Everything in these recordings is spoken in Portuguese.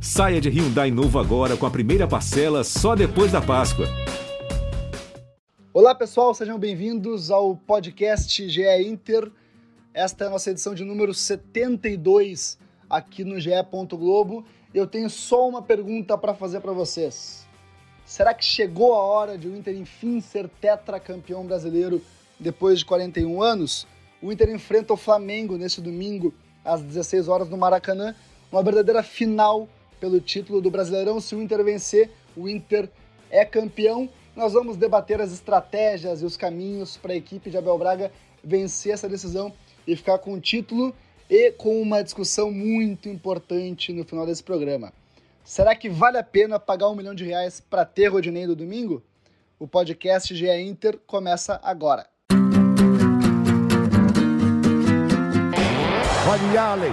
Saia de Hyundai novo agora com a primeira parcela só depois da Páscoa. Olá pessoal, sejam bem-vindos ao podcast GE Inter. Esta é a nossa edição de número 72 aqui no GE. Globo. Eu tenho só uma pergunta para fazer para vocês. Será que chegou a hora de o Inter enfim ser tetracampeão brasileiro depois de 41 anos? O Inter enfrenta o Flamengo neste domingo às 16 horas no Maracanã, uma verdadeira final pelo título do Brasileirão. Se o Inter vencer, o Inter é campeão. Nós vamos debater as estratégias e os caminhos para a equipe de Abel Braga vencer essa decisão e ficar com o título e com uma discussão muito importante no final desse programa. Será que vale a pena pagar um milhão de reais para ter Rodinei do domingo? O podcast GE Inter começa agora. Olha Allen,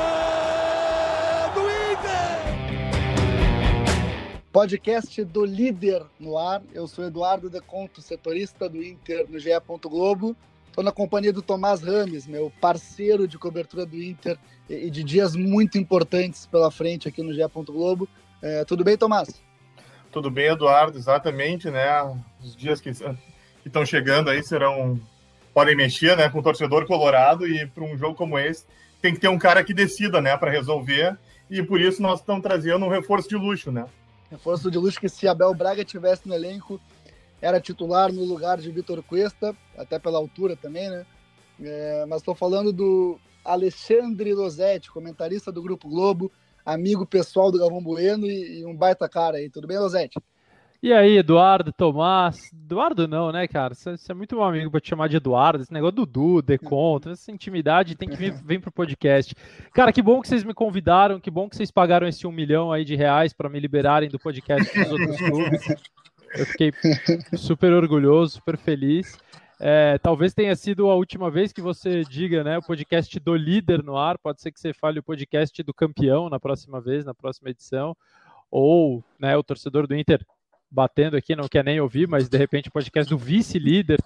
Podcast do Líder no ar. Eu sou Eduardo Deconto, setorista do Inter no GE. Globo. Estou na companhia do Tomás Rames, meu parceiro de cobertura do Inter e de dias muito importantes pela frente aqui no GE. Globo. É, tudo bem, Tomás? Tudo bem, Eduardo, exatamente, né? Os dias que estão chegando aí serão. podem mexer, né? Com o torcedor colorado e para um jogo como esse tem que ter um cara que decida, né? Para resolver. E por isso nós estamos trazendo um reforço de luxo, né? Reforço de luxo que se Abel Braga tivesse no elenco, era titular no lugar de Vitor Cuesta, até pela altura também, né? É, mas estou falando do Alexandre Losetti, comentarista do Grupo Globo, amigo pessoal do Galvão Bueno e, e um baita cara aí. Tudo bem, Losetti? E aí, Eduardo, Tomás? Eduardo não, né, cara? Você, é muito meu amigo pra te chamar de Eduardo. Esse negócio do Dudu, Deconto, essa intimidade tem que vir, vir pro podcast. Cara, que bom que vocês me convidaram, que bom que vocês pagaram esse um milhão aí de reais para me liberarem do podcast dos outros clubes. Eu fiquei super orgulhoso, super feliz. É, talvez tenha sido a última vez que você diga, né, o podcast do líder no ar. Pode ser que você fale o podcast do campeão na próxima vez, na próxima edição. Ou, né, o torcedor do Inter batendo aqui, não quer nem ouvir, mas de repente o podcast do vice-líder.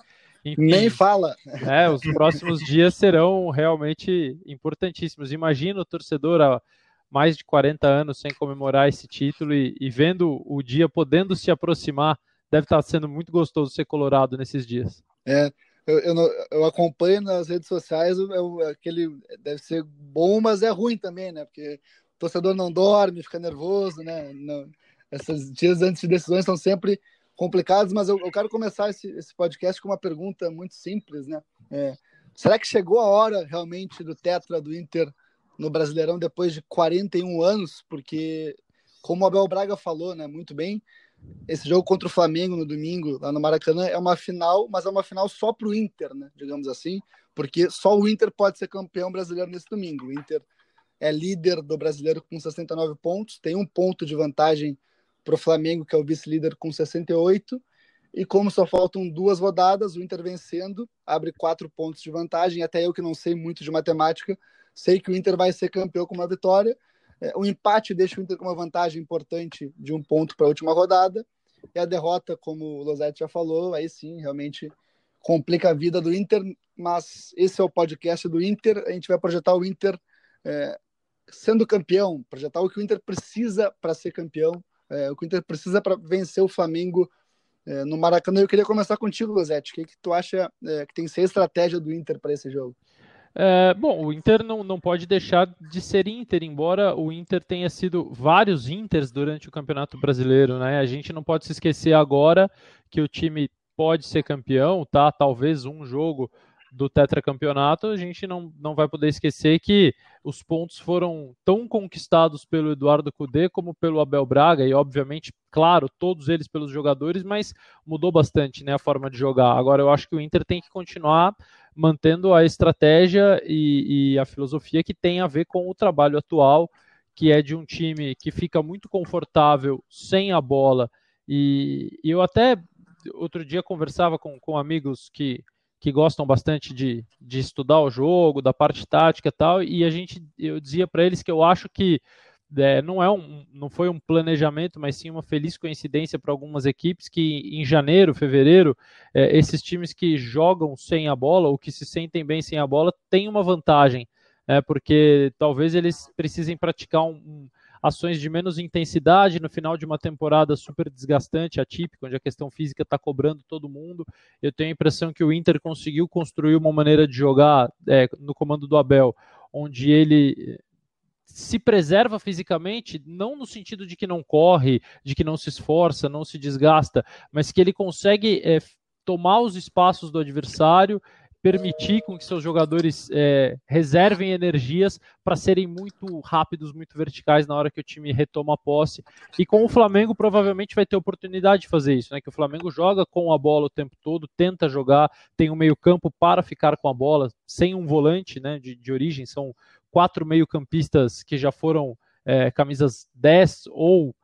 Nem fala. É, os próximos dias serão realmente importantíssimos. Imagina o torcedor há mais de 40 anos sem comemorar esse título e, e vendo o dia podendo se aproximar. Deve estar sendo muito gostoso ser colorado nesses dias. É, eu, eu, eu, acompanho nas redes sociais, eu, aquele deve ser bom, mas é ruim também, né? Porque o torcedor não dorme, fica nervoso, né? Não, esses dias antes de decisões são sempre complicados, mas eu, eu quero começar esse, esse, podcast com uma pergunta muito simples, né? É, será que chegou a hora realmente do Tetra do Inter no Brasileirão depois de 41 anos? Porque, como o Abel Braga falou, né, muito bem, esse jogo contra o Flamengo no domingo, lá no Maracanã, é uma final, mas é uma final só para o Inter, né, digamos assim, porque só o Inter pode ser campeão brasileiro nesse domingo. O Inter é líder do brasileiro com 69 pontos, tem um ponto de vantagem para o Flamengo, que é o vice-líder com 68. E como só faltam duas rodadas, o Inter vencendo abre quatro pontos de vantagem. Até eu que não sei muito de matemática, sei que o Inter vai ser campeão com uma vitória. É, o empate deixa o Inter com uma vantagem importante de um ponto para a última rodada. E a derrota, como o Losetti já falou, aí sim, realmente complica a vida do Inter. Mas esse é o podcast do Inter. A gente vai projetar o Inter é, sendo campeão, projetar o que o Inter precisa para ser campeão é, o que o Inter precisa para vencer o Flamengo é, no Maracanã. Eu queria começar contigo, Rosete. O que, que tu acha é, que tem que ser a estratégia do Inter para esse jogo? É, bom, o Inter não, não pode deixar de ser Inter, embora o Inter tenha sido vários Inters durante o Campeonato Brasileiro, né? A gente não pode se esquecer agora que o time pode ser campeão, tá? Talvez um jogo do tetracampeonato, a gente não, não vai poder esquecer que os pontos foram tão conquistados pelo Eduardo Cudê como pelo Abel Braga, e obviamente, claro, todos eles pelos jogadores, mas mudou bastante né, a forma de jogar. Agora eu acho que o Inter tem que continuar mantendo a estratégia e, e a filosofia que tem a ver com o trabalho atual, que é de um time que fica muito confortável sem a bola. E, e eu até outro dia conversava com, com amigos que, que gostam bastante de, de estudar o jogo, da parte tática e tal, e a gente eu dizia para eles que eu acho que é, não é um, não foi um planejamento, mas sim uma feliz coincidência para algumas equipes que em janeiro, fevereiro, é, esses times que jogam sem a bola ou que se sentem bem sem a bola têm uma vantagem, é, porque talvez eles precisem praticar um, um, ações de menos intensidade no final de uma temporada super desgastante, atípica, onde a questão física está cobrando todo mundo. Eu tenho a impressão que o Inter conseguiu construir uma maneira de jogar é, no comando do Abel, onde ele se preserva fisicamente, não no sentido de que não corre, de que não se esforça, não se desgasta, mas que ele consegue é, tomar os espaços do adversário, permitir com que seus jogadores é, reservem energias para serem muito rápidos, muito verticais na hora que o time retoma a posse. E com o Flamengo provavelmente vai ter oportunidade de fazer isso, né? Que o Flamengo joga com a bola o tempo todo, tenta jogar, tem um meio campo para ficar com a bola, sem um volante, né? De, de origem são quatro meio-campistas que já foram é, camisas 10 ou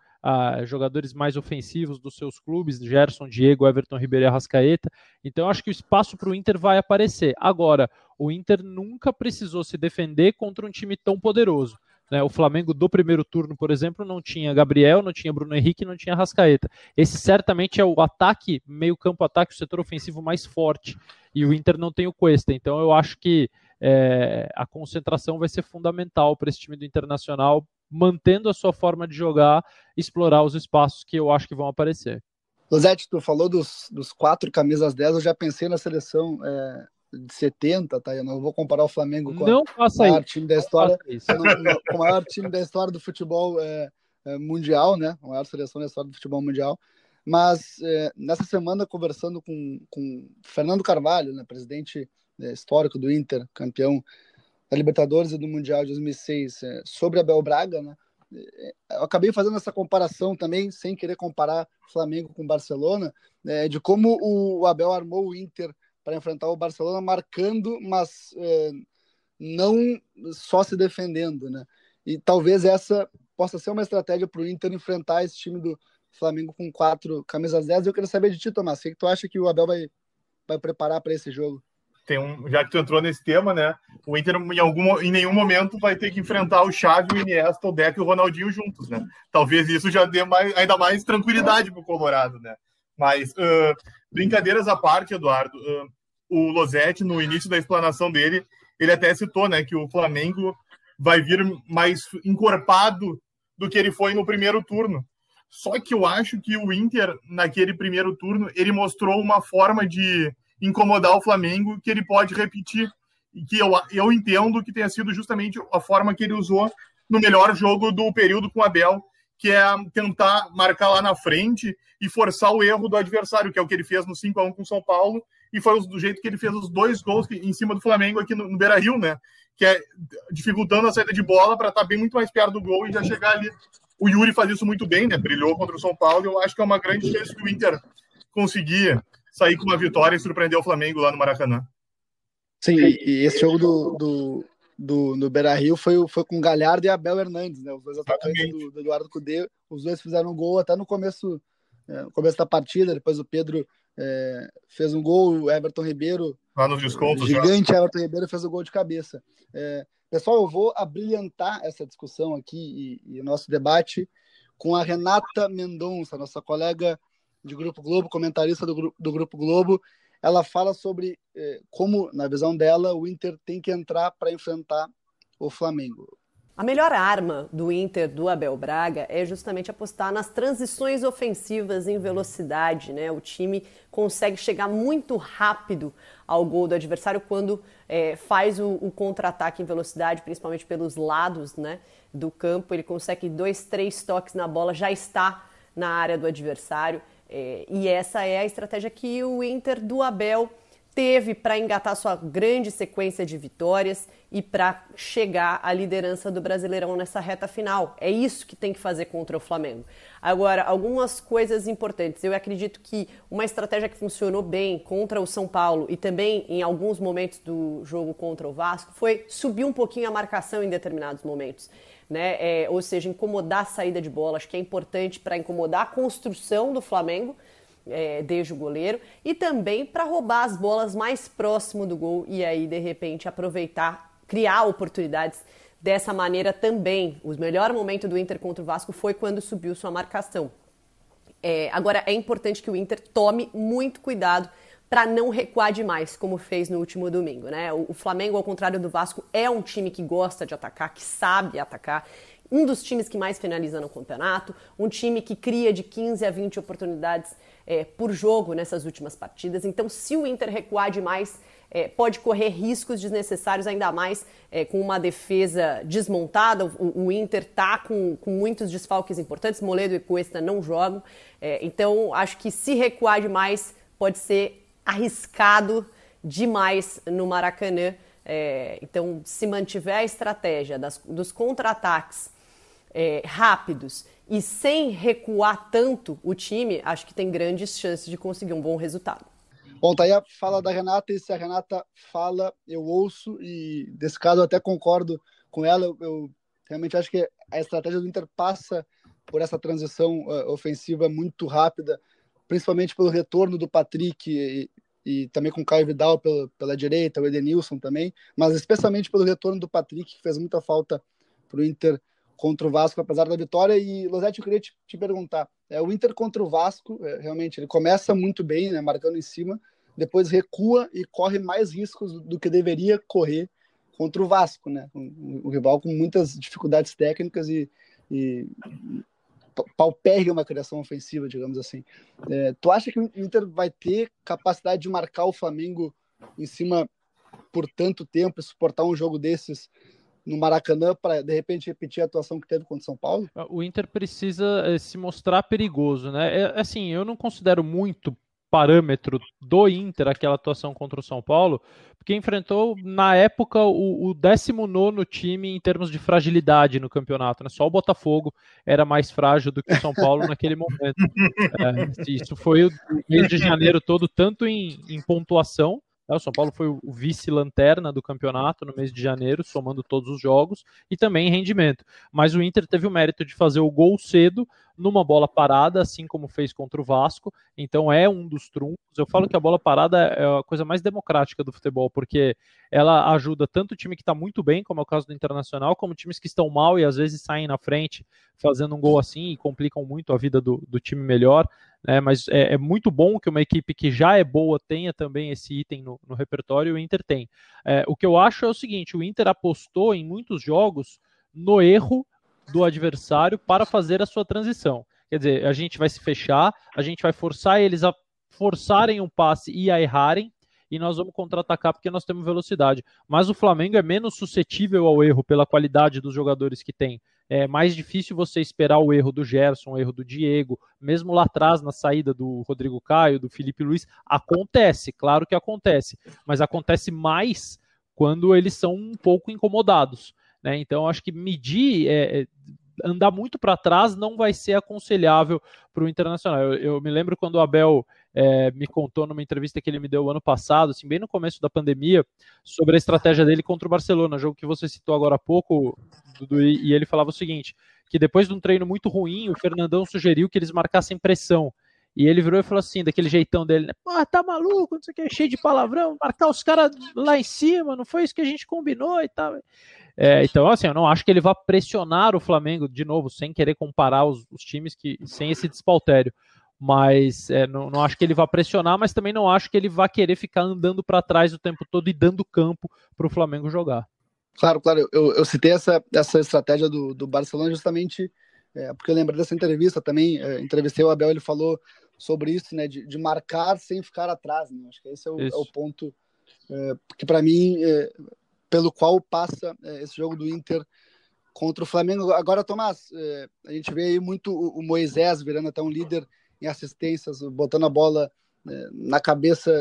jogadores mais ofensivos dos seus clubes, Gerson, Diego, Everton Ribeiro e Arrascaeta. Então, acho que o espaço para o Inter vai aparecer. Agora, o Inter nunca precisou se defender contra um time tão poderoso. Né? O Flamengo do primeiro turno, por exemplo, não tinha Gabriel, não tinha Bruno Henrique, não tinha Rascaeta. Esse certamente é o ataque, meio campo ataque, o setor ofensivo mais forte. E o Inter não tem o Cuesta. Então eu acho que é, a concentração vai ser fundamental para esse time do Internacional, mantendo a sua forma de jogar, explorar os espaços que eu acho que vão aparecer. Losete, tu falou dos, dos quatro camisas 10, eu já pensei na seleção é, de 70, tá? Eu não vou comparar o Flamengo com não a, o maior time da história, com o maior time da história do futebol é, é, mundial, né? A maior seleção da história do futebol mundial. Mas é, nessa semana, conversando com, com Fernando Carvalho, né, presidente é, histórico do Inter, campeão da Libertadores e do Mundial de 2006, é, sobre Abel Braga, né? É, eu acabei fazendo essa comparação também, sem querer comparar Flamengo com Barcelona, é, de como o Abel armou o Inter para enfrentar o Barcelona, marcando, mas é, não só se defendendo, né? E talvez essa possa ser uma estratégia para o Inter enfrentar esse time do Flamengo com quatro camisas 10. Eu queria saber de ti, Tomás, o que tu acha que o Abel vai, vai preparar para esse jogo? Tem um, já que tu entrou nesse tema, né? O Inter em algum em nenhum momento vai ter que enfrentar o Xavi, o Iniesta, o Deco e o Ronaldinho juntos, né? Talvez isso já dê mais, ainda mais tranquilidade pro Colorado, né? Mas uh, brincadeiras à parte, Eduardo, uh, o Losetti no início da explanação dele, ele até citou, né, que o Flamengo vai vir mais encorpado do que ele foi no primeiro turno. Só que eu acho que o Inter, naquele primeiro turno, ele mostrou uma forma de incomodar o Flamengo que ele pode repetir. Que eu, eu entendo que tenha sido justamente a forma que ele usou no melhor jogo do período com o Abel, que é tentar marcar lá na frente e forçar o erro do adversário, que é o que ele fez no 5 a 1 com o São Paulo, e foi do jeito que ele fez os dois gols em cima do Flamengo aqui no, no Beira-Rio, né? Que é dificultando a saída de bola para estar tá bem muito mais perto do gol e já chegar ali. O Yuri faz isso muito bem, né? Brilhou contra o São Paulo, eu acho que é uma grande chance que o Inter conseguir sair com uma vitória e surpreender o Flamengo lá no Maracanã. Sim, e, esse jogo do, do, do, no Beira Rio foi, foi com Galhardo e Abel Hernandes, né? Os dois atacantes do, do, Eduardo Cudê. Os dois fizeram um gol até no começo, é, no começo da partida. Depois o Pedro é, fez um gol, o Everton Ribeiro. Lá nos descontos. Gigante já. Everton Ribeiro fez o gol de cabeça. É, pessoal, eu vou abrilhantar essa discussão aqui e, e o nosso debate com a Renata Mendonça, nossa colega de Grupo Globo, comentarista do, do Grupo Globo, ela fala sobre eh, como, na visão dela, o Inter tem que entrar para enfrentar o Flamengo. A melhor arma do Inter do Abel Braga é justamente apostar nas transições ofensivas em velocidade. Né? O time consegue chegar muito rápido ao gol do adversário quando é, faz o, o contra-ataque em velocidade, principalmente pelos lados né, do campo. Ele consegue dois, três toques na bola, já está na área do adversário. É, e essa é a estratégia que o Inter do Abel teve para engatar sua grande sequência de vitórias e para chegar à liderança do Brasileirão nessa reta final. É isso que tem que fazer contra o Flamengo. Agora, algumas coisas importantes. Eu acredito que uma estratégia que funcionou bem contra o São Paulo e também em alguns momentos do jogo contra o Vasco foi subir um pouquinho a marcação em determinados momentos né? É, ou seja, incomodar a saída de bola. Acho que é importante para incomodar a construção do Flamengo, é, desde o goleiro, e também para roubar as bolas mais próximo do gol e aí, de repente, aproveitar, criar oportunidades dessa maneira também. O melhor momento do Inter contra o Vasco foi quando subiu sua marcação. É, agora, é importante que o Inter tome muito cuidado para não recuar demais, como fez no último domingo. Né? O, Flamengo, ao contrário do Vasco, é um time que gosta de atacar, que sabe atacar. Um dos times que mais finaliza no campeonato, um time que cria de 15 a 20 oportunidades é, por jogo nessas últimas partidas. Então, se o Inter recuar demais, é, pode correr riscos desnecessários, ainda mais é, com uma defesa desmontada. O, o Inter está com, com, muitos desfalques importantes, Moledo e Cuesta não jogam. É, então, acho que se recuar demais, pode ser arriscado demais no Maracanã. É, então, se mantiver a estratégia das, dos contra-ataques é, rápidos e sem recuar tanto o time, acho que tem grandes chances de conseguir um bom resultado. Bom, tá aí a fala da Renata, e se a Renata fala, eu ouço, e desse caso eu até concordo com ela. Eu, eu realmente acho que a estratégia do Inter passa por essa transição uh, ofensiva muito rápida, principalmente pelo retorno do Patrick e, e também com o Caio Vidal pela, pela direita, o Edenilson também, mas especialmente pelo retorno do Patrick, que fez muita falta para o Inter contra o Vasco, apesar da vitória. E, Losete, eu queria te, te perguntar: é, o Inter contra o Vasco, é, realmente, ele começa muito bem, né, marcando em cima, depois recua e corre mais riscos do que deveria correr contra o Vasco, né? O rival com muitas dificuldades técnicas e, e paupérrima criação ofensiva, digamos assim. É, tu acha que o Inter vai ter capacidade de marcar o Flamengo em cima por tanto tempo e suportar um jogo desses no Maracanã para de repente repetir a atuação que teve contra o São Paulo? O Inter precisa eh, se mostrar perigoso, né? É, assim, eu não considero muito parâmetro do Inter aquela atuação contra o São Paulo, porque enfrentou na época o, o 19 time em termos de fragilidade no campeonato, né? Só o Botafogo era mais frágil do que o São Paulo naquele momento. É, isso foi o mês de janeiro todo, tanto em, em pontuação o São Paulo foi o vice-lanterna do campeonato no mês de janeiro, somando todos os jogos, e também rendimento. Mas o Inter teve o mérito de fazer o gol cedo, numa bola parada, assim como fez contra o Vasco. Então é um dos trunfos. Eu falo que a bola parada é a coisa mais democrática do futebol, porque ela ajuda tanto o time que está muito bem, como é o caso do Internacional, como times que estão mal e às vezes saem na frente fazendo um gol assim e complicam muito a vida do, do time melhor. Né? Mas é, é, muito bom que uma equipe que já é boa tenha também esse item no, no repertório o Inter tem. É, o que eu acho é o seguinte: o Inter apostou em muitos jogos no erro do adversário para fazer a sua transição. Quer dizer, a gente vai se fechar, a gente vai forçar eles a forçarem um passe e a errarem, e nós vamos contra-atacar porque nós temos velocidade. Mas o Flamengo é menos suscetível ao erro pela qualidade dos jogadores que tem. É mais difícil você esperar o erro do Gerson, o erro do Diego, mesmo lá atrás na saída do Rodrigo Caio, do Felipe Luiz. Acontece, claro que acontece, mas acontece mais quando eles são um pouco incomodados. Né? Então, acho que medir, é, é andar muito para trás não vai ser aconselhável para o Internacional. Eu, eu, me lembro quando o Abel é, me contou numa entrevista que ele me deu ano passado, assim, bem no começo da pandemia, sobre a estratégia dele contra o Barcelona, jogo que você citou agora há pouco, Dudu, e ele falava o seguinte, que depois de um treino muito ruim, o Fernandão sugeriu que eles marcassem pressão. E ele virou e falou assim, daquele jeitão dele, né? Pô, tá maluco, não sei o que, cheio de palavrão, marcar os caras lá em cima, não foi isso que a gente combinou e tal. É, então, assim, eu não acho que ele vá pressionar o Flamengo, de novo, sem querer comparar os, os times que sem esse despautério. Mas é, não, não acho que ele vá pressionar, mas também não acho que ele vá querer ficar andando para trás o tempo todo e dando campo para o Flamengo jogar. Claro, claro. Eu, eu citei essa, essa estratégia do, do Barcelona justamente é, porque eu lembrei dessa entrevista também. É, entrevistei o Abel, ele falou sobre isso, né, de, de marcar sem ficar atrás. Né? Acho que esse é o, é o ponto é, que, para mim, é, pelo qual passa é, esse jogo do Inter contra o Flamengo. Agora, Tomás, a gente vê aí muito o Moisés virando até um líder em assistências, botando a bola é, na cabeça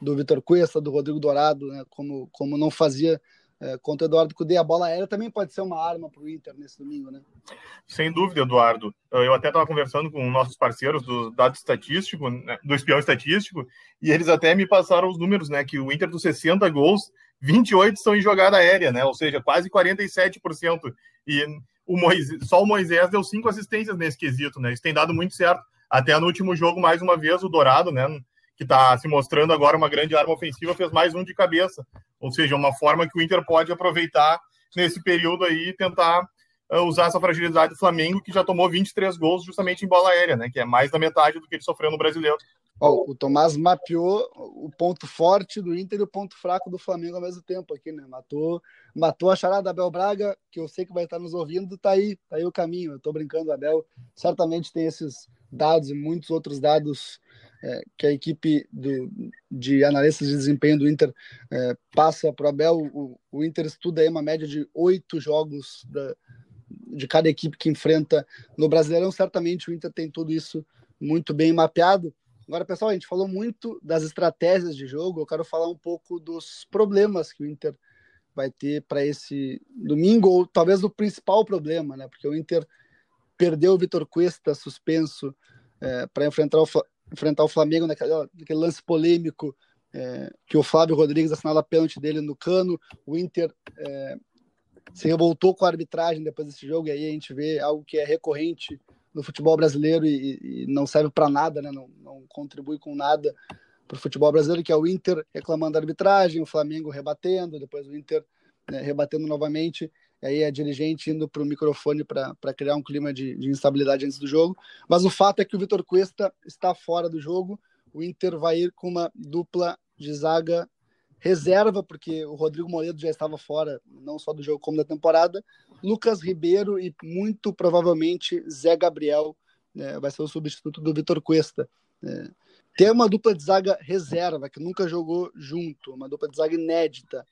do Vitor Cuesta, do Rodrigo Dourado, né, como, como não fazia é, contra o Eduardo Cudê. A bola aérea também pode ser uma arma para o Inter nesse domingo, né? Sem dúvida, Eduardo. Eu até estava conversando com nossos parceiros do dado estatístico, né, do espião estatístico, e eles até me passaram os números, né? Que o Inter dos 60 gols, 28 são em jogada aérea, né? Ou seja, quase 47%. E o Moisés, só o Moisés deu cinco assistências nesse quesito, né? Isso tem dado muito certo. Até no último jogo, mais uma vez, o Dourado, né? Que está se mostrando agora uma grande arma ofensiva, fez mais um de cabeça. Ou seja, uma forma que o Inter pode aproveitar nesse período aí e tentar uh, usar essa fragilidade do Flamengo, que já tomou 23 gols justamente em bola aérea, né? Que é mais da metade do que ele sofreu no brasileiro. O Tomás mapeou o ponto forte do Inter e o ponto fraco do Flamengo ao mesmo tempo aqui, né? Matou, matou a charada da Abel Braga, que eu sei que vai estar nos ouvindo, tá aí, tá aí o caminho. Eu tô brincando, Abel certamente tem esses dados e muitos outros dados é, que a equipe de analistas de desempenho do Inter é, passa para o Abel. O, Inter estuda aí uma média de oito jogos da, de cada equipe que enfrenta no Brasileirão. Certamente o Inter tem tudo isso muito bem mapeado. Agora, pessoal, a gente falou muito das estratégias de jogo. Eu quero falar um pouco dos problemas que o Inter vai ter para esse domingo, ou talvez o principal problema, né? Porque o Inter perdeu o Vitor Cuesta suspenso é, para enfrentar o, enfrentar o Flamengo naquele, lance polêmico é, que o Flávio Rodrigues assinala a pênalti dele no cano. O Inter é, se revoltou com a arbitragem depois desse jogo, e aí a gente vê algo que é recorrente no futebol brasileiro e, e não serve para nada, né? não, não contribui com nada para o futebol brasileiro, que é o Inter reclamando da arbitragem, o Flamengo rebatendo, depois o Inter né, rebatendo novamente, e aí a dirigente indo para o microfone para criar um clima de, de, instabilidade antes do jogo. Mas o fato é que o Vitor Cuesta está fora do jogo, o Inter vai ir com uma dupla de zaga reserva, porque o Rodrigo Moledo já estava fora, não só do jogo como da temporada. Lucas Ribeiro e muito provavelmente Zé Gabriel né, vai ser o substituto do Vitor Cuesta. É, tem uma dupla de zaga reserva que nunca jogou junto, uma dupla de zaga inédita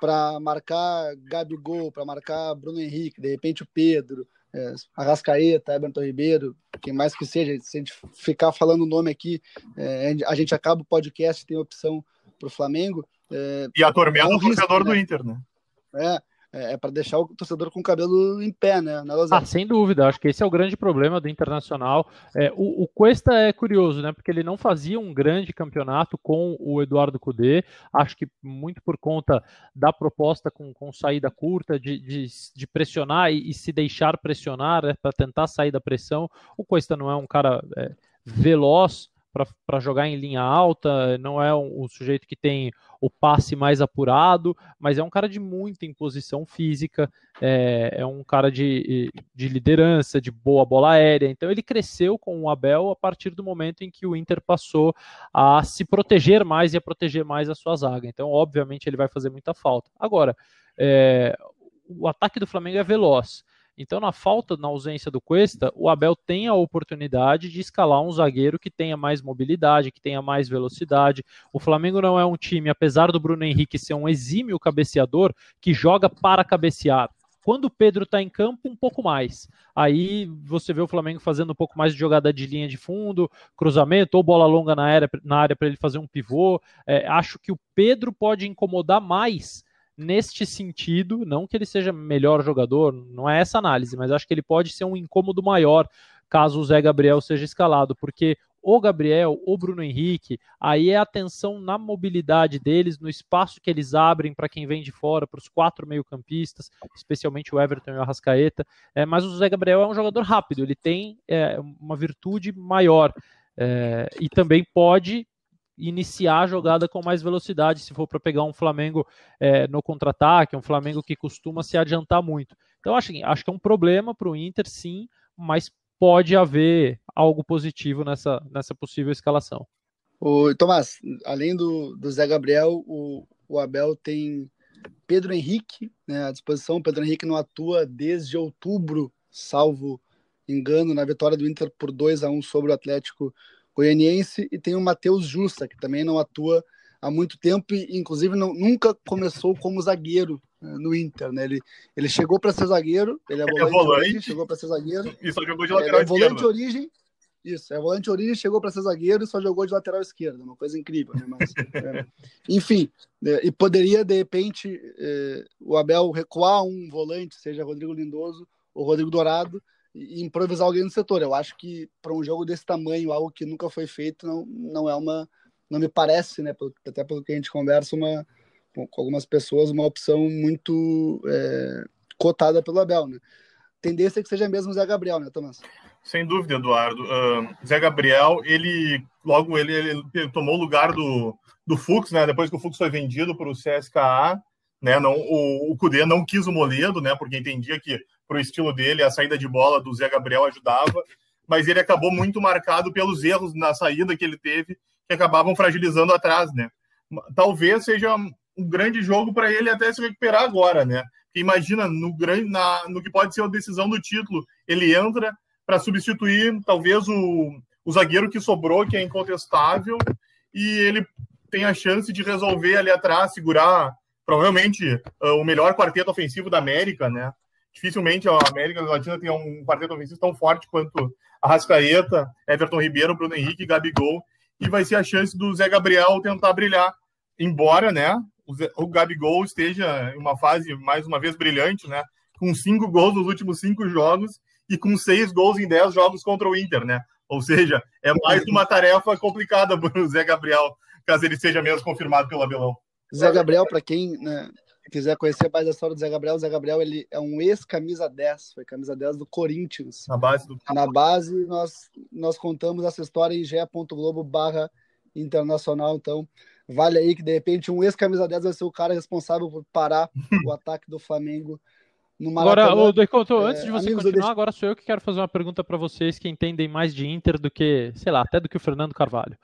para marcar Gabigol, para marcar Bruno Henrique, de repente o Pedro, é, Arrascaeta, Everton Ribeiro, quem mais que seja, se a gente ficar falando o nome aqui, é, a gente acaba o podcast, tem opção para o Flamengo. É, e a tormenta é um do torcedor né? do Inter, né? É, é, é para deixar o torcedor com o cabelo em pé, né? ah, sem dúvida. Acho que esse é o grande problema do Internacional. É, o, o, Cuesta é curioso, né? Porque ele não fazia um grande campeonato com o Eduardo Cudê. Acho que muito por conta da proposta com, com saída curta, de, de, de pressionar e, e, se deixar pressionar, né? para tentar sair da pressão. O Cuesta não é um cara é, veloz para jogar em linha alta, não é um, um, sujeito que tem o passe mais apurado, mas é um cara de muita imposição física, é, é, um cara de, de liderança, de boa bola aérea. Então ele cresceu com o Abel a partir do momento em que o Inter passou a se proteger mais e a proteger mais a sua zaga. Então, obviamente, ele vai fazer muita falta. Agora, é, o ataque do Flamengo é veloz. Então, na falta, na ausência do Cuesta, o Abel tem a oportunidade de escalar um zagueiro que tenha mais mobilidade, que tenha mais velocidade. O Flamengo não é um time, apesar do Bruno Henrique ser um exímio cabeceador, que joga para cabecear. Quando o Pedro está em campo, um pouco mais. Aí você vê o Flamengo fazendo um pouco mais de jogada de linha de fundo, cruzamento ou bola longa na área, na área para ele fazer um pivô. É, acho que o Pedro pode incomodar mais neste sentido, não que ele seja melhor jogador, não é essa análise, mas acho que ele pode ser um incômodo maior caso o Zé Gabriel seja escalado, porque o Gabriel, o Bruno Henrique, aí é atenção na mobilidade deles, no espaço que eles abrem para quem vem de fora, para os quatro meio-campistas, especialmente o Everton e o Arrascaeta. É, mas o Zé Gabriel é um jogador rápido, ele tem é, uma virtude maior. É, e também pode iniciar a jogada com mais velocidade, se for para pegar um Flamengo é, no contra-ataque, um Flamengo que costuma se adiantar muito. Então, acho, acho que é um problema para o Inter, sim, mas pode haver algo positivo nessa, nessa possível escalação. O Tomás, além do, do Zé Gabriel, o, o Abel tem Pedro Henrique né, à disposição. Pedro Henrique não atua desde outubro, salvo engano, na vitória do Inter por 2 a 1 sobre o Atlético goianiense, e tem o Matheus Justa, que também não atua há muito tempo e, inclusive, não, nunca começou como zagueiro né, no Inter, né? Ele, ele chegou para ser zagueiro, ele é volante, é volante origem, chegou para ser zagueiro. E só jogou de lateral é, é volante de origem, isso, é volante origem, chegou para ser zagueiro e só jogou de lateral esquerdo, uma coisa incrível, né? Mas, é, enfim, é, e poderia, de repente, é, o Abel recuar um volante, seja Rodrigo Lindoso ou Rodrigo Dourado, e improvisar alguém no setor. Eu acho que para um jogo desse tamanho, algo que nunca foi feito, não, não é uma, não me parece, né? Até pelo que a gente conversa, uma com algumas pessoas, uma opção muito é, cotada pelo Abel, né? Tendência é que seja mesmo o Zé Gabriel, né, Tomás? Sem dúvida, Eduardo. Uh, Zé Gabriel, ele logo ele, ele tomou o lugar do, do Fux, né? Depois que o Fux foi vendido para o CSKA, né? Não, o, o Cudê não quis o Moledo, né? Porque entendia que para o estilo dele a saída de bola do Zé Gabriel ajudava, mas ele acabou muito marcado pelos erros na saída que ele teve, que acabavam fragilizando atrás, né? Talvez seja um grande jogo para ele até se recuperar agora, né? Porque imagina no grande, na, no que pode ser a decisão do título, ele entra para substituir talvez o, o zagueiro que sobrou, que é incontestável, e ele tem a chance de resolver ali atrás, segurar provavelmente uh, o melhor quarteto ofensivo da América, né? Dificilmente a América Latina tem um quarteto ofensivo tão forte quanto a Rascaeta, Everton Ribeiro, Bruno Henrique Gabigol. E vai ser a chance do Zé Gabriel tentar brilhar. Embora, né, o, Zé, o Gabigol esteja em uma fase, mais uma vez, brilhante, né? Com cinco gols nos últimos cinco jogos e com seis gols em dez jogos contra o Inter, né? Ou seja, é mais uma tarefa complicada para o Zé Gabriel, caso ele seja mesmo confirmado pelo Abelão. Zé Gabriel, para quem né, quiser conhecer mais a história do Zé Gabriel, o Zé Gabriel ele é um ex-camisa 10, foi camisa 10 do Corinthians. Na base do... Na base, nós, nós contamos essa história em ge.globo barra internacional, então vale aí que de repente um ex-camisa 10 vai ser o cara responsável por parar o ataque do Flamengo no Maracanã. Agora, o Deconto, é, antes de você continuar, deixo... agora sou eu que quero fazer uma pergunta para vocês que entendem mais de Inter do que, sei lá, até do que o Fernando Carvalho.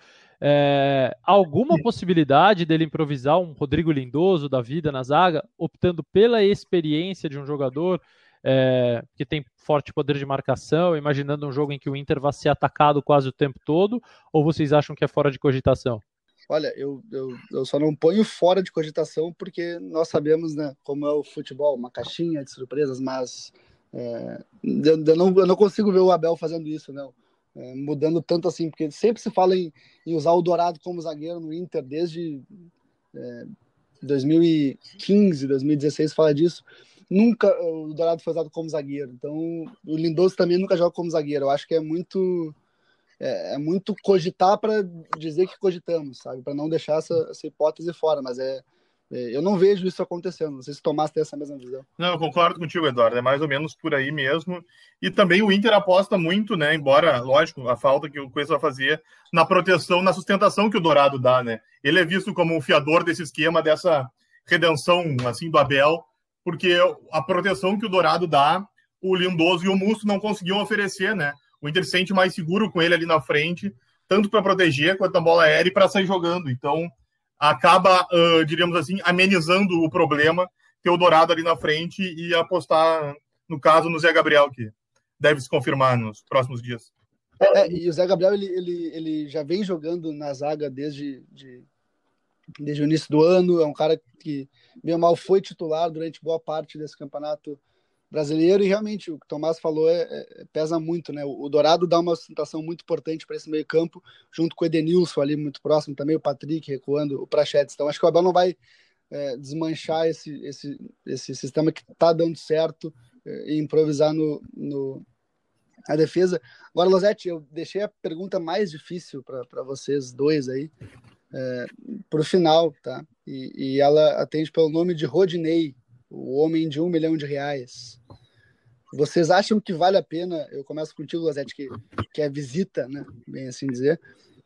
É, alguma possibilidade dele improvisar um Rodrigo Lindoso da vida na zaga, optando pela experiência de um jogador é, que tem forte poder de marcação, imaginando um jogo em que o Inter vai ser atacado quase o tempo todo, ou vocês acham que é fora de cogitação? Olha, eu, eu, eu só não ponho fora de cogitação porque nós sabemos né, como é o futebol, uma caixinha de surpresas, mas é, eu, eu, não, eu não consigo ver o Abel fazendo isso, não é, mudando tanto assim, porque sempre se fala em, em, usar o Dourado como zagueiro no Inter desde é, 2015, 2016 fala disso. Nunca o Dourado foi usado como zagueiro, então o Lindoso também nunca joga como zagueiro. Eu acho que é muito é, é muito cogitar para dizer que cogitamos, sabe, para não deixar essa, essa hipótese fora, mas é eu não vejo isso acontecendo. Não sei se o Tomás tem essa mesma visão. Não, eu concordo contigo, Eduardo. É mais ou menos por aí mesmo. E também o Inter aposta muito, né? Embora, lógico, a falta que o vai fazer na proteção, na sustentação que o Dourado dá, né? Ele é visto como um fiador desse esquema, dessa redenção, assim, do Abel, porque a proteção que o Dourado dá, o Lindoso e o Musto não conseguiam oferecer, né? O Inter se sente mais seguro com ele ali na frente, tanto para proteger quanto a bola aérea e para sair jogando. Então, acaba, uh, diríamos assim, amenizando o problema, ter o Dourado ali na frente e apostar, no caso, no Zé Gabriel, que deve se confirmar nos próximos dias. É, e o Zé Gabriel, ele, ele, ele já vem jogando na zaga desde, de, desde o início do ano, é um cara que, bem mal, foi titular durante boa parte desse campeonato brasileiro e realmente o que o Tomás falou é, é, pesa muito, né? O, o, Dourado dá uma sustentação muito importante para esse meio campo, junto com o Edenilson ali muito próximo também, o Patrick recuando, o Prachetes. Então acho que o Abel não vai é, desmanchar esse, esse, esse sistema que está dando certo é, e improvisar no, no a defesa. Agora, Losetti, eu deixei a pergunta mais difícil para vocês dois aí, é, para o final, tá? E, e ela atende pelo nome de Rodinei, o homem de um milhão de reais. Vocês acham que vale a pena? Eu começo contigo, Lozete, que, que é visita, né? Bem assim dizer.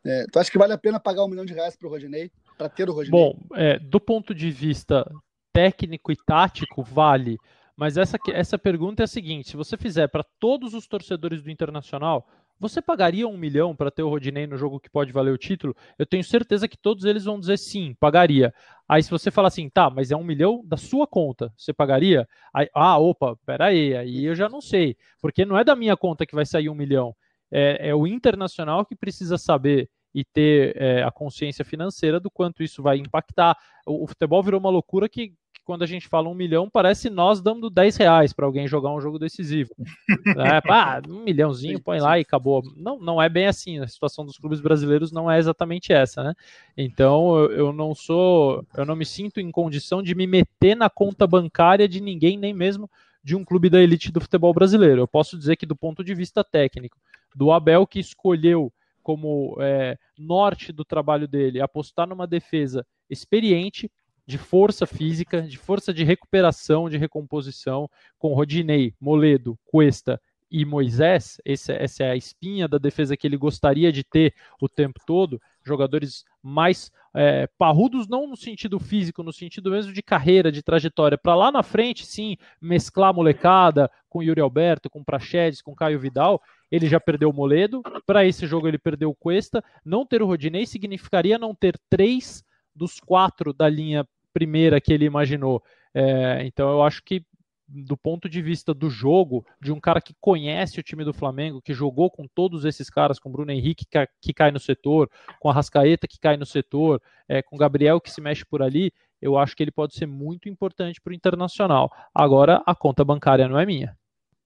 É, tu acha que vale a pena pagar um milhão de reais para o Rodinei? Para ter o Rodinei? Bom, é, do ponto de vista técnico e tático, vale. Mas essa, essa pergunta é a seguinte: se você fizer para todos os torcedores do Internacional, você pagaria um milhão para ter o Rodinei no jogo que pode valer o título? Eu tenho certeza que todos eles vão dizer sim, pagaria. Aí se você fala assim, tá, mas é um milhão da sua conta, você pagaria? Aí, ah, opa, peraí, aí eu já não sei, porque não é da minha conta que vai sair um milhão. É, é o internacional que precisa saber e ter é, a consciência financeira do quanto isso vai impactar. O, o futebol virou uma loucura que, quando a gente fala um milhão, parece nós dando 10 reais para alguém jogar um jogo decisivo. é, ah, um milhãozinho, põe lá e acabou. Não, não é bem assim. A situação dos clubes brasileiros não é exatamente essa, né? Então eu, eu não sou, eu não me sinto em condição de me meter na conta bancária de ninguém, nem mesmo de um clube da elite do futebol brasileiro. Eu posso dizer que do ponto de vista técnico, do Abel que escolheu como é, norte do trabalho dele apostar numa defesa experiente, de força física, de força de recuperação, de recomposição, com Rodinei, Moledo, Cuesta e Moisés, esse, essa é a espinha da defesa que ele gostaria de ter o tempo todo, jogadores mais é, parrudos, não no sentido físico, no sentido mesmo de carreira, de trajetória. Para lá na frente, sim, mesclar molecada com Yuri Alberto, com Prachedes, com Caio Vidal, ele já perdeu o Moledo, para esse jogo ele perdeu o Cuesta, não ter o Rodinei significaria não ter três dos quatro da linha primeira que ele imaginou. É, então eu acho que do ponto de vista do jogo, de um cara que conhece o time do Flamengo, que jogou com todos esses caras, com Bruno Henrique que, cai no setor, com a Rascaeta que cai no setor, é, com Gabriel que se mexe por ali, eu acho que ele pode ser muito importante para o Internacional. Agora, a conta bancária não é minha.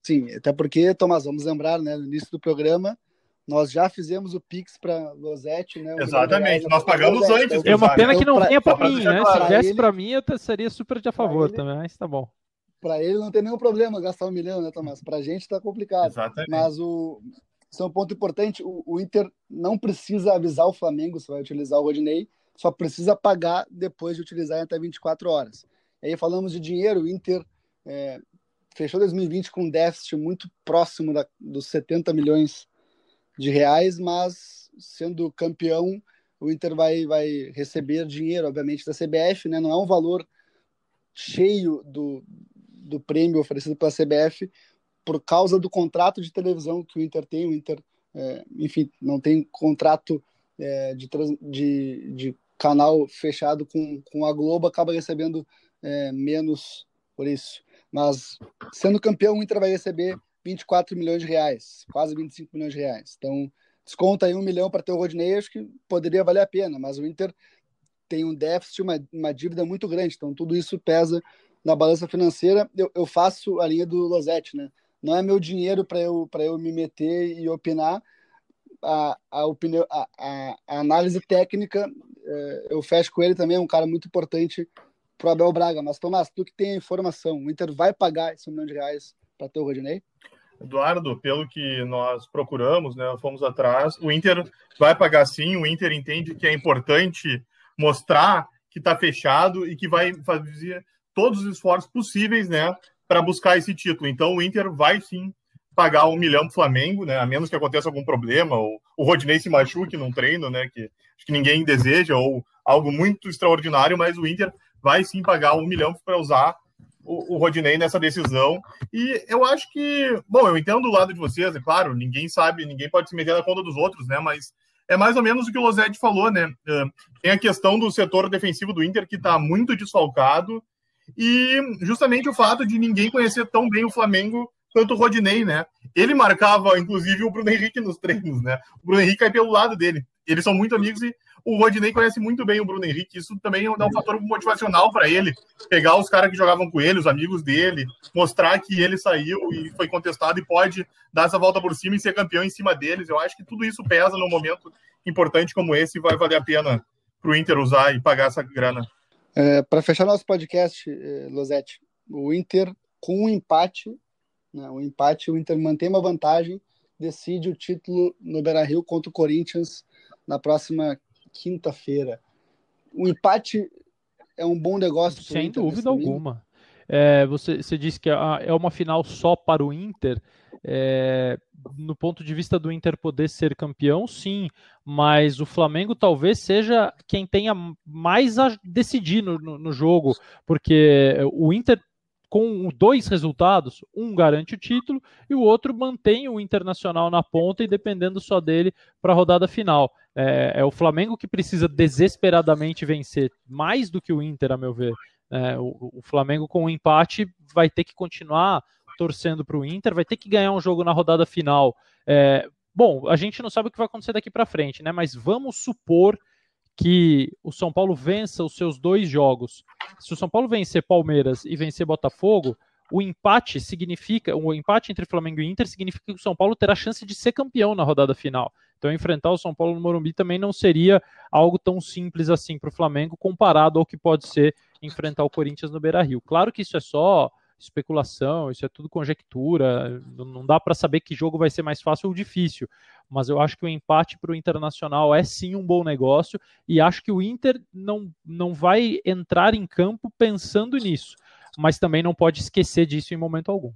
Sim, até porque, Tomás, vamos lembrar, né, no início do programa, nós já fizemos o Pix para Losetti, né? Exatamente, nós pagamos antes. É uma pena que não venha para mim, né? Se viesse para mim, eu seria super de a favor ele... também, mas tá bom para ele não tem nenhum problema gastar um milhão, né, Tomás? Para a gente está complicado. Exatamente. Mas o, isso é um ponto importante. O, o, Inter não precisa avisar o Flamengo se vai utilizar o Rodinei, só precisa pagar depois de utilizar em até 24 horas. E aí falamos de dinheiro, o Inter é, fechou 2020 com um déficit muito próximo da, dos 70 milhões de reais, mas sendo campeão, o Inter vai, vai receber dinheiro, obviamente, da CBF, né? Não é um valor cheio do, do prêmio oferecido pela CBF por causa do contrato de televisão que o Inter tem. O Inter, é, enfim, não tem contrato é, de, de, de, canal fechado com, com a Globo, acaba recebendo é, menos por isso. Mas, sendo campeão, o Inter vai receber 24 milhões de reais, quase 25 milhões de reais. Então, desconta aí um milhão para ter o Rodinei, acho que poderia valer a pena, mas o Inter tem um déficit, uma, uma dívida muito grande, então tudo isso pesa na balança financeira, eu, eu faço a linha do Losetti, né? Não é meu dinheiro para eu, eu me meter e opinar. A, a, opinião, a, a, a análise técnica, é, eu fecho com ele também, é um cara muito importante para o Abel Braga. Mas, Tomás, tu que tem a informação, o Inter vai pagar esse milhão de reais para ter o Rodinei? Eduardo, pelo que nós procuramos, né, fomos atrás, o Inter vai pagar sim, o Inter entende que é importante mostrar que está fechado e que vai fazer todos os esforços possíveis, né, para buscar esse título. Então o Inter vai sim pagar um milhão para o Flamengo, né, a menos que aconteça algum problema, ou o Rodinei se machuque num treino, né, que acho que ninguém deseja, ou algo muito extraordinário, mas o Inter vai sim pagar um milhão para usar o, Rodinei nessa decisão. E eu acho que, bom, eu entendo do lado de vocês, é claro, ninguém sabe, ninguém pode se meter na conta dos outros, né, mas é mais ou menos o que o Losetti falou, né? Tem a questão do setor defensivo do Inter que está muito desfalcado e justamente o fato de ninguém conhecer tão bem o Flamengo quanto o Rodinei, né? Ele marcava, inclusive, o Bruno Henrique nos treinos, né? O Bruno Henrique cai pelo lado dele. Eles são muito amigos e o Rodinei conhece muito bem o Bruno Henrique. Isso também dá um fator motivacional para ele. Pegar os caras que jogavam com ele, os amigos dele, mostrar que ele saiu e foi contestado e pode dar essa volta por cima e ser campeão em cima deles. Eu acho que tudo isso pesa num momento importante como esse e vai valer a pena para o Inter usar e pagar essa grana. É, para fechar nosso podcast, eh, Losetti, o Inter com um empate, né, o empate, o Inter mantém uma vantagem, decide o título no Beira-Rio contra o Corinthians na próxima quinta-feira. O empate é um bom negócio. Sem dúvida alguma. É, você, você disse que é, é uma final só para o Inter. É, no ponto de vista do Inter poder ser campeão, sim, mas o Flamengo talvez seja quem tenha mais a decidir no, no, no jogo, porque o Inter com dois resultados, um garante o título e o outro mantém o Internacional na ponta e dependendo só dele para a rodada final. É, é, o Flamengo que precisa desesperadamente vencer, mais do que o Inter, a meu ver. É, o, o, Flamengo com o empate vai ter que continuar torcendo para o Inter, vai ter que ganhar um jogo na rodada final. É, bom, a gente não sabe o que vai acontecer daqui para frente, né? Mas vamos supor que o São Paulo vença os seus dois jogos. Se o São Paulo vencer Palmeiras e vencer Botafogo, o empate significa, o empate entre Flamengo e Inter significa que o São Paulo terá chance de ser campeão na rodada final. Então enfrentar o São Paulo no Morumbi também não seria algo tão simples assim para o Flamengo comparado ao que pode ser enfrentar o Corinthians no Beira-Rio. Claro que isso é só especulação, isso é tudo conjectura, não dá para saber que jogo vai ser mais fácil ou difícil. Mas eu acho que o empate para o Internacional é sim um bom negócio e acho que o Inter não, não vai entrar em campo pensando nisso, mas também não pode esquecer disso em momento algum.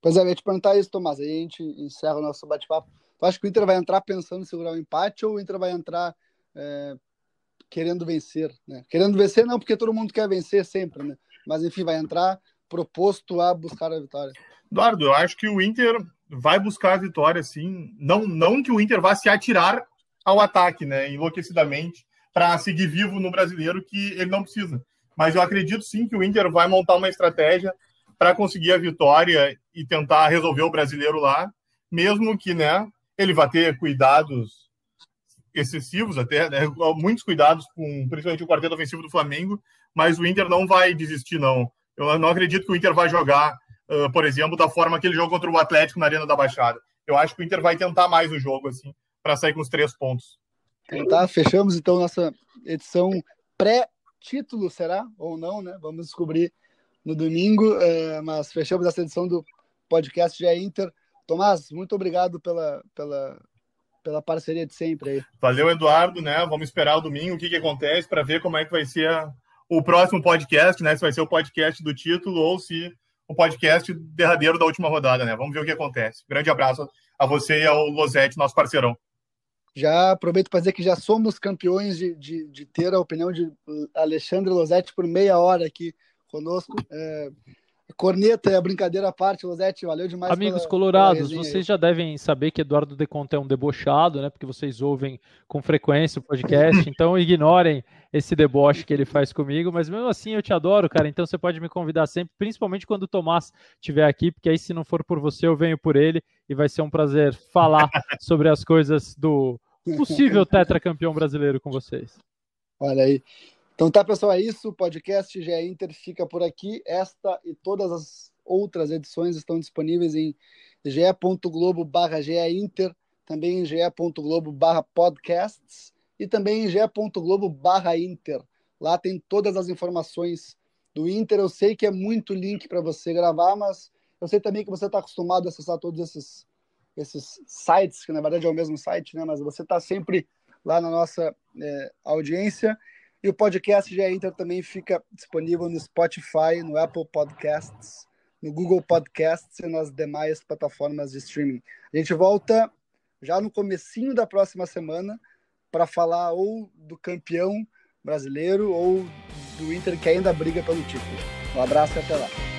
Pois é, eu ia te perguntar isso, Tomás, aí a gente encerra o nosso bate-papo. Tu acha que o Inter vai entrar pensando em segurar o empate ou o Inter vai entrar é, querendo vencer? Né? Querendo vencer não, porque todo mundo quer vencer sempre, né? Mas enfim, vai entrar proposto a buscar a vitória. Eduardo, eu acho que o Inter vai buscar a vitória, sim. Não, não que o Inter vá se atirar ao ataque, né? Enlouquecidamente, para seguir vivo no brasileiro que ele não precisa. Mas eu acredito sim que o Inter vai montar uma estratégia para conseguir a vitória e tentar resolver o brasileiro lá, mesmo que, né, ele vai ter cuidados excessivos até, né, muitos cuidados com principalmente o quarteto ofensivo do Flamengo, mas o Inter não vai desistir não. Eu não acredito que o Inter vai jogar, uh, por exemplo, da forma que ele jogou contra o Atlético na Arena da Baixada. Eu acho que o Inter vai tentar mais o jogo assim, para sair com os três pontos. Então tá, fechamos então nossa edição pré-título, será ou não, né? Vamos descobrir no domingo, é, mas fechamos essa edição do podcast GE Inter. Tomás, muito obrigado pela, pela, pela parceria de sempre aí. Valeu, Eduardo, né? Vamos esperar o domingo, o que, que acontece, para ver como é que vai ser o próximo podcast, né? Se vai ser o podcast do título ou se o podcast derradeiro da última rodada, né? Vamos ver o que acontece. Grande abraço a você e ao Losete, nosso parceirão. Já aproveito para dizer que já somos campeões de, de, de ter a opinião de Alexandre Losetti por meia hora aqui conosco. É, Corneta é a brincadeira à parte, Losetti, valeu demais. Amigos pela, colorados, pela vocês aí. já devem saber que Eduardo Deconte é um debochado, né? Porque vocês ouvem com frequência o podcast, então ignorem esse deboche que ele faz comigo, mas mesmo assim eu te adoro, cara. Então você pode me convidar sempre, principalmente quando o Tomás estiver aqui, porque aí se não for por você, eu venho por ele e vai ser um prazer falar sobre as coisas do possível tetracampeão brasileiro com vocês. Olha aí. Então tá, pessoal, é isso. O podcast GE Inter fica por aqui. Esta e todas as outras edições estão disponíveis em ge.globo barra Inter, também em ge.globo barra podcasts e também em ge.globo barra Inter. Lá tem todas as informações do Inter. Eu sei que é muito link para você gravar, mas eu sei também que você está acostumado a acessar todos esses, esses sites, que na verdade é o mesmo site, né? mas você está sempre lá na nossa é, audiência. E o podcast GE Inter também fica disponível no Spotify, no Apple Podcasts, no Google Podcasts e nas demais plataformas de streaming. A gente volta já no comecinho da próxima semana para falar ou do campeão brasileiro ou do Inter que ainda briga pelo título. Um abraço e até lá.